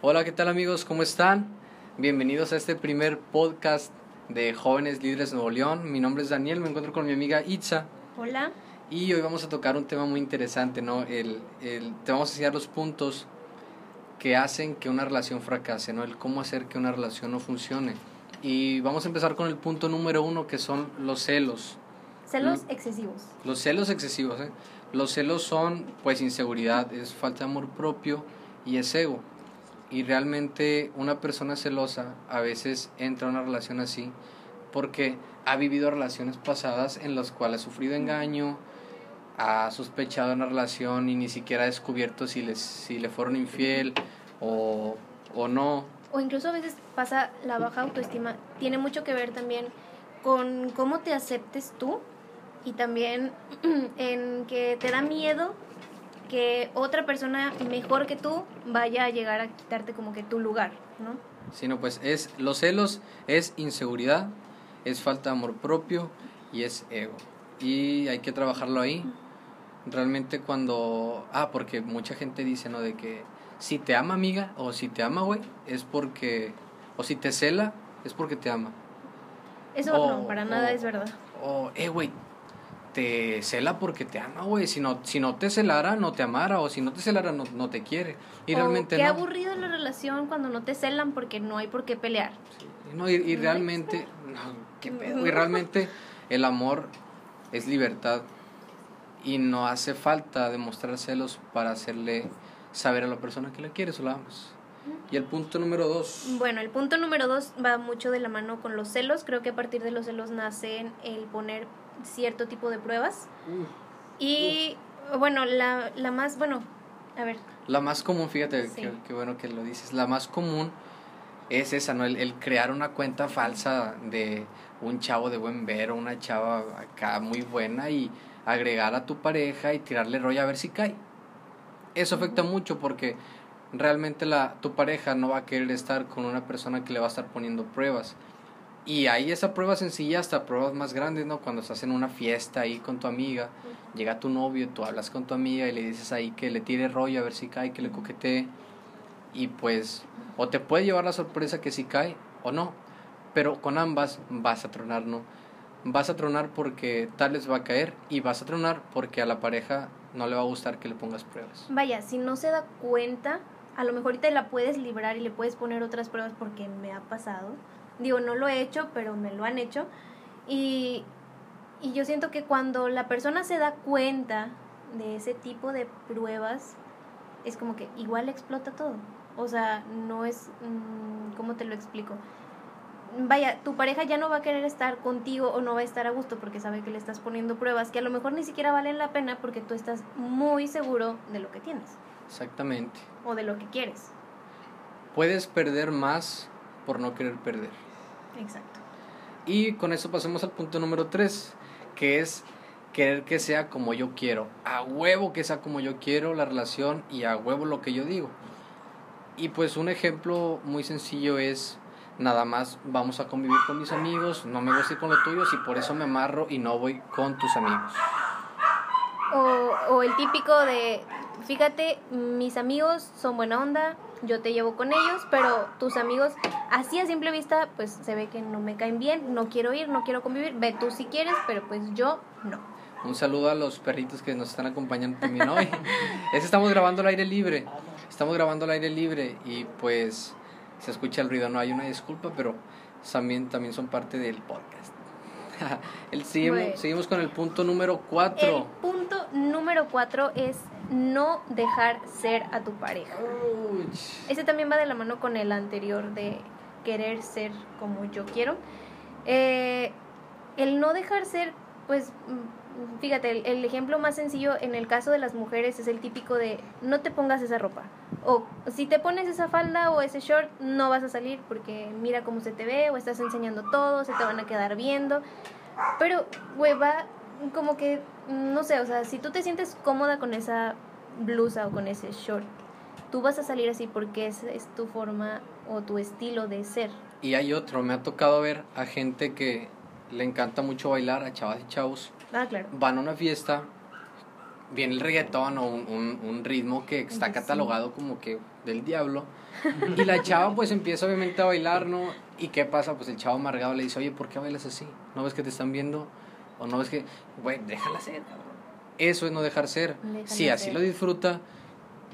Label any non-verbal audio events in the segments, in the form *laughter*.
Hola, ¿qué tal amigos? ¿Cómo están? Bienvenidos a este primer podcast de Jóvenes Líderes Nuevo León. Mi nombre es Daniel, me encuentro con mi amiga Itza. Hola. Y hoy vamos a tocar un tema muy interesante, ¿no? El, el, te vamos a enseñar los puntos que hacen que una relación fracase, ¿no? El cómo hacer que una relación no funcione. Y vamos a empezar con el punto número uno, que son los celos. Celos excesivos. Los celos excesivos, ¿eh? Los celos son, pues, inseguridad, es falta de amor propio y es ego. Y realmente una persona celosa a veces entra a una relación así porque ha vivido relaciones pasadas en las cuales ha sufrido engaño, ha sospechado una relación y ni siquiera ha descubierto si, les, si le fueron infiel o, o no. O incluso a veces pasa la baja autoestima. Tiene mucho que ver también con cómo te aceptes tú y también *clears throat* en que te da miedo que otra persona mejor que tú vaya a llegar a quitarte como que tu lugar, ¿no? Sí, no, pues es, los celos es inseguridad, es falta de amor propio y es ego. Y hay que trabajarlo ahí. Realmente cuando, ah, porque mucha gente dice, ¿no? De que si te ama amiga o si te ama, güey, es porque, o si te cela, es porque te ama. Eso no, para nada es verdad. O, eh, güey, te cela porque te ama, güey. Si no, si no te celara, no te amara. O si no te celara, no, no te quiere. Y o realmente qué no. aburrido la relación cuando no te celan porque no hay por qué pelear. No, y, y realmente, no, qué pedo. Y realmente el amor es libertad. Y no hace falta demostrar celos para hacerle saber a la persona que la quieres o la amas. Y el punto número dos. Bueno, el punto número dos va mucho de la mano con los celos. Creo que a partir de los celos nacen el poner cierto tipo de pruebas. Uf, Y bueno, la, la más, bueno, a ver, La más común, fíjate, Sí. qué, qué bueno que lo dices, la más común es esa, ¿no? El, el crear una cuenta falsa de un chavo de buen ver o una chava acá muy buena y agregar a tu pareja y tirarle rollo a ver si cae. Eso afecta mucho porque realmente la, tu pareja no va a querer estar con una persona que le va a estar poniendo pruebas. Y hay esa prueba sencilla hasta pruebas más grandes, ¿no? Cuando estás en una fiesta ahí con tu amiga, llega tu novio, tú hablas con tu amiga y le dices ahí que le tire rollo a ver si cae, que le coquetee. Y pues, o te puede llevar la sorpresa que si cae o no. Pero con ambas vas a tronar, ¿no? Vas a tronar porque tal les va a caer y vas a tronar porque a la pareja no le va a gustar que le pongas pruebas. vaya, si no se da cuenta, a lo mejor te la puedes librar y le puedes poner otras pruebas porque me ha pasado. Digo, no lo he hecho, pero me lo han hecho. Y, y yo siento que cuando la persona se da cuenta de ese tipo de pruebas, es como que igual explota todo. O sea, no es, mm, ¿cómo te lo explico? Vaya, tu pareja ya no va a querer estar contigo o no va a estar a gusto porque sabe que le estás poniendo pruebas que a lo mejor ni siquiera valen la pena porque tú estás muy seguro de lo que tienes Exactamente. o de lo que quieres. Puedes perder más por no querer perder. Exacto. Y con eso pasemos al punto número 3, que es querer que sea como yo quiero. A huevo que sea como yo quiero la relación y a huevo lo que yo digo. Y pues un ejemplo muy sencillo es nada más vamos a convivir con mis amigos, no me voy a ir con los tuyos y por eso me amarro y no voy con tus amigos. O, o el típico de, fíjate, mis amigos son buena onda, yo te llevo con ellos, pero tus amigos, así a simple vista, pues se ve que no me caen bien, no quiero ir, no quiero convivir, ve tú si quieres, pero pues yo no. Un saludo a los perritos que nos están acompañando también hoy. *laughs* es estamos grabando al aire libre. Estamos grabando al aire libre y pues se escucha el ruido. No hay una disculpa, pero también, también son parte del podcast. *laughs* el, seguimos, Bueno. seguimos con el punto número El 4. punto número cuatro es no dejar ser a tu pareja. Ese también va de la mano con el anterior de querer ser como yo quiero. Eh, el no dejar ser, pues, mm, fíjate, el, el ejemplo más sencillo en el caso de las mujeres es el típico de no te pongas esa ropa. O si te pones esa falda o ese short, no vas a salir porque mira cómo se te ve o estás enseñando todo, se te van a quedar viendo. Pero, güey, va como que, no sé, o sea, si tú te sientes cómoda con esa blusa o con ese short, tú vas a salir así porque es, es tu forma o tu estilo de ser. Y hay otro, me ha tocado ver a gente que le encanta mucho bailar, a chavas y chavos. Ah, claro. Van a una fiesta viene el reggaetón o un, un, ritmo que está catalogado como que del diablo. Y la chava pues empieza obviamente a bailar, ¿no? ¿Y qué pasa? Pues el chavo amargado le dice, oye, ¿por qué bailas así? ¿No ves que te están viendo? ¿O no ves que, güey, déjala ser, cabrón? Eso es no dejar ser. si así lo disfruta,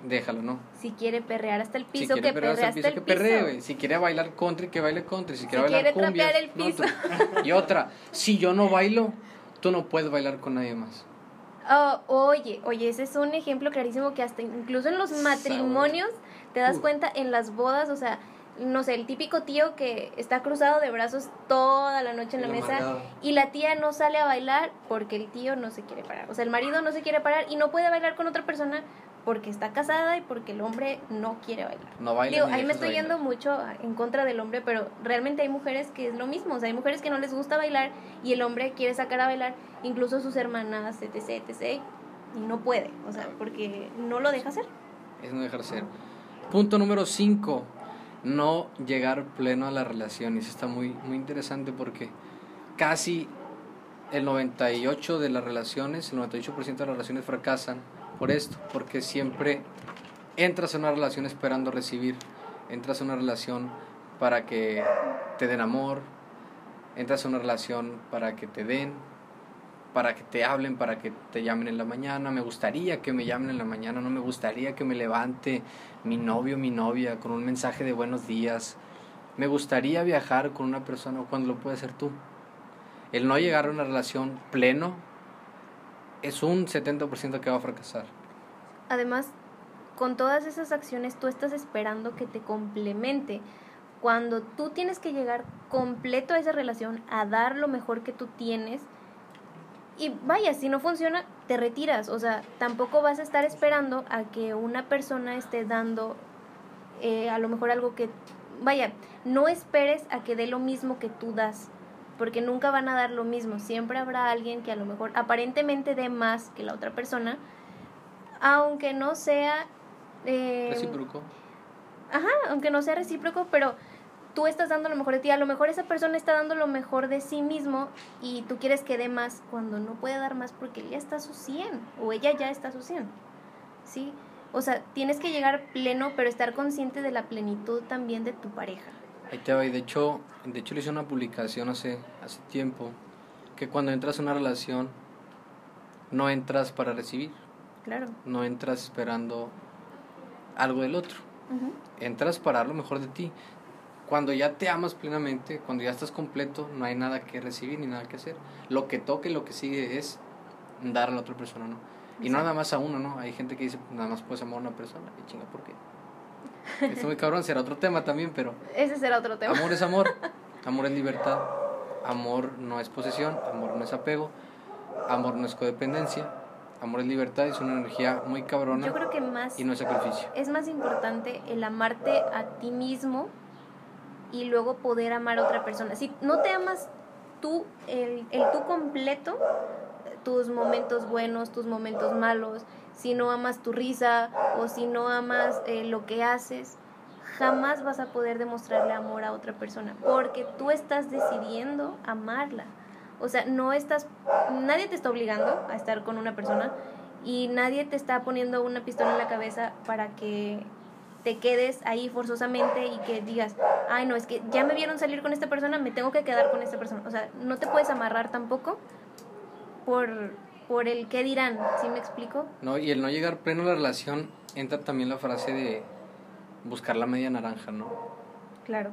déjalo, ¿no? Si quiere perrear hasta el piso, que perre hasta el piso. Que perree, Si quiere bailar country, que baile country. Si quiere bailar cumbia, el piso. y otra, si yo no bailo, tú no puedes bailar con nadie más. Oh, oye, oye, ese es un ejemplo clarísimo que hasta incluso en los matrimonios te das cuenta en las bodas, o sea, no sé, el típico tío que está cruzado de brazos toda la noche en la mesa y la tía no sale a bailar porque el tío no se quiere parar. O sea, el marido no se quiere parar y no puede bailar con otra persona porque está casada y porque el hombre no quiere bailar. No baila. Digo, ahí me estoy yendo mucho en contra del hombre, pero realmente hay mujeres que es lo mismo. O sea, hay mujeres que no les gusta bailar y el hombre quiere sacar a bailar, incluso sus hermanas, etc, etc. Y no puede, o sea, porque no lo deja hacer. Es no dejar ser. Punto número 5 no llegar pleno a la relación. Y eso está muy, muy interesante porque casi el 98% de las relaciones, el 98% de las relaciones fracasan por esto, porque siempre entras en una relación esperando recibir, entras en una relación para que te den amor, entras en una relación para que te den, para que te hablen, para que te llamen en la mañana. Me gustaría que me llamen en la mañana, no me gustaría que me levante mi novio, mi novia con un mensaje de buenos días. Me gustaría viajar con una persona cuando lo puedes hacer tú. El no llegar a una relación pleno es un 70% que va a fracasar. Además, con todas esas acciones tú estás esperando que te complemente. Cuando tú tienes que llegar completo a esa relación, a dar lo mejor que tú tienes, y vaya, si no funciona, te retiras. O sea, tampoco vas a estar esperando a que una persona esté dando eh, a lo mejor algo que, vaya, no esperes a que dé lo mismo que tú das. Porque nunca van a dar lo mismo. Siempre habrá alguien que a lo mejor aparentemente dé más que la otra persona. Aunque no sea... Eh, recíproco. Ajá, aunque no sea recíproco, pero tú estás dando lo mejor de ti, a lo mejor esa persona está dando lo mejor de sí mismo y tú quieres que dé más cuando no puede dar más porque él ya está a su 100 o ella ya está a su 100. ¿Sí? O sea, tienes que llegar pleno, pero estar consciente de la plenitud también de tu pareja. Ahí te va, y de hecho, de hecho le hice una publicación hace, hace tiempo, que cuando entras en una relación, no entras para recibir. Claro. No entras esperando algo del otro. Entras para dar lo mejor de ti cuando ya te amas plenamente, cuando ya estás completo, no hay nada que recibir ni nada que hacer. Lo que toque, lo que sigue es dar a la otra persona, ¿no? Y no nada más a uno, ¿no? Hay gente que dice, nada más puedes amar a una persona. Y chinga, ¿por qué? Es muy cabrón, será otro tema también, pero... *laughs* Ese será otro tema. Amor es amor, *laughs* amor es libertad, amor no es posesión, amor no es apego, amor no es codependencia, amor es libertad, es una energía muy cabrona. Yo creo que más... Y no es sacrificio. Es más importante el amarte a ti mismo y luego poder amar a otra persona. Si no te amas tú, el, el tú completo, tus momentos buenos, tus momentos malos, si no amas tu risa o si no amas eh, lo que haces, jamás vas a poder demostrarle amor a otra persona, porque tú estás decidiendo amarla. O sea, no estás, nadie te está obligando a estar con una persona y nadie te está poniendo una pistola en la cabeza para que te quedes ahí forzosamente y que digas, ay no, es que ya me vieron salir con esta persona, me tengo que quedar con esta persona. O sea, no te puedes amarrar tampoco por, por el qué dirán, ¿sí me explico? No, y el no llegar pleno a la relación, entra también la frase de buscar la media naranja, ¿no? Claro.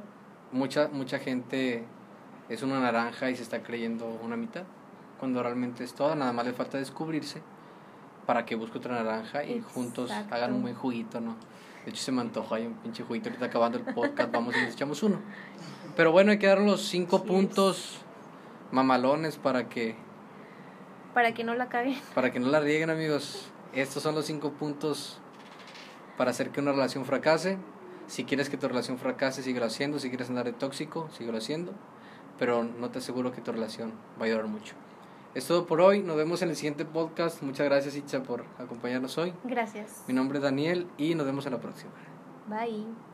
Mucha, mucha gente es una naranja y se está creyendo una mitad, cuando realmente es toda, nada más le falta descubrirse para que busque otra naranja y juntos hagan un buen juguito, ¿no? De hecho, se me antojó ahí un pinche juguito. Ahorita acabando el podcast, vamos y nos echamos uno. Pero bueno, hay que dar los cinco puntos mamalones para que. Para que no la caguen. Para que no la rieguen, amigos. Estos son los cinco puntos para hacer que una relación fracase. Si quieres que tu relación fracase, síguelo haciendo. Si quieres andar de tóxico, síguelo haciendo. Pero no te aseguro que tu relación va a durar mucho. Es todo por hoy. Nos vemos en el siguiente podcast. Muchas gracias, Itza, por acompañarnos hoy. Gracias. Mi nombre es Daniel y nos vemos en la próxima. Bye.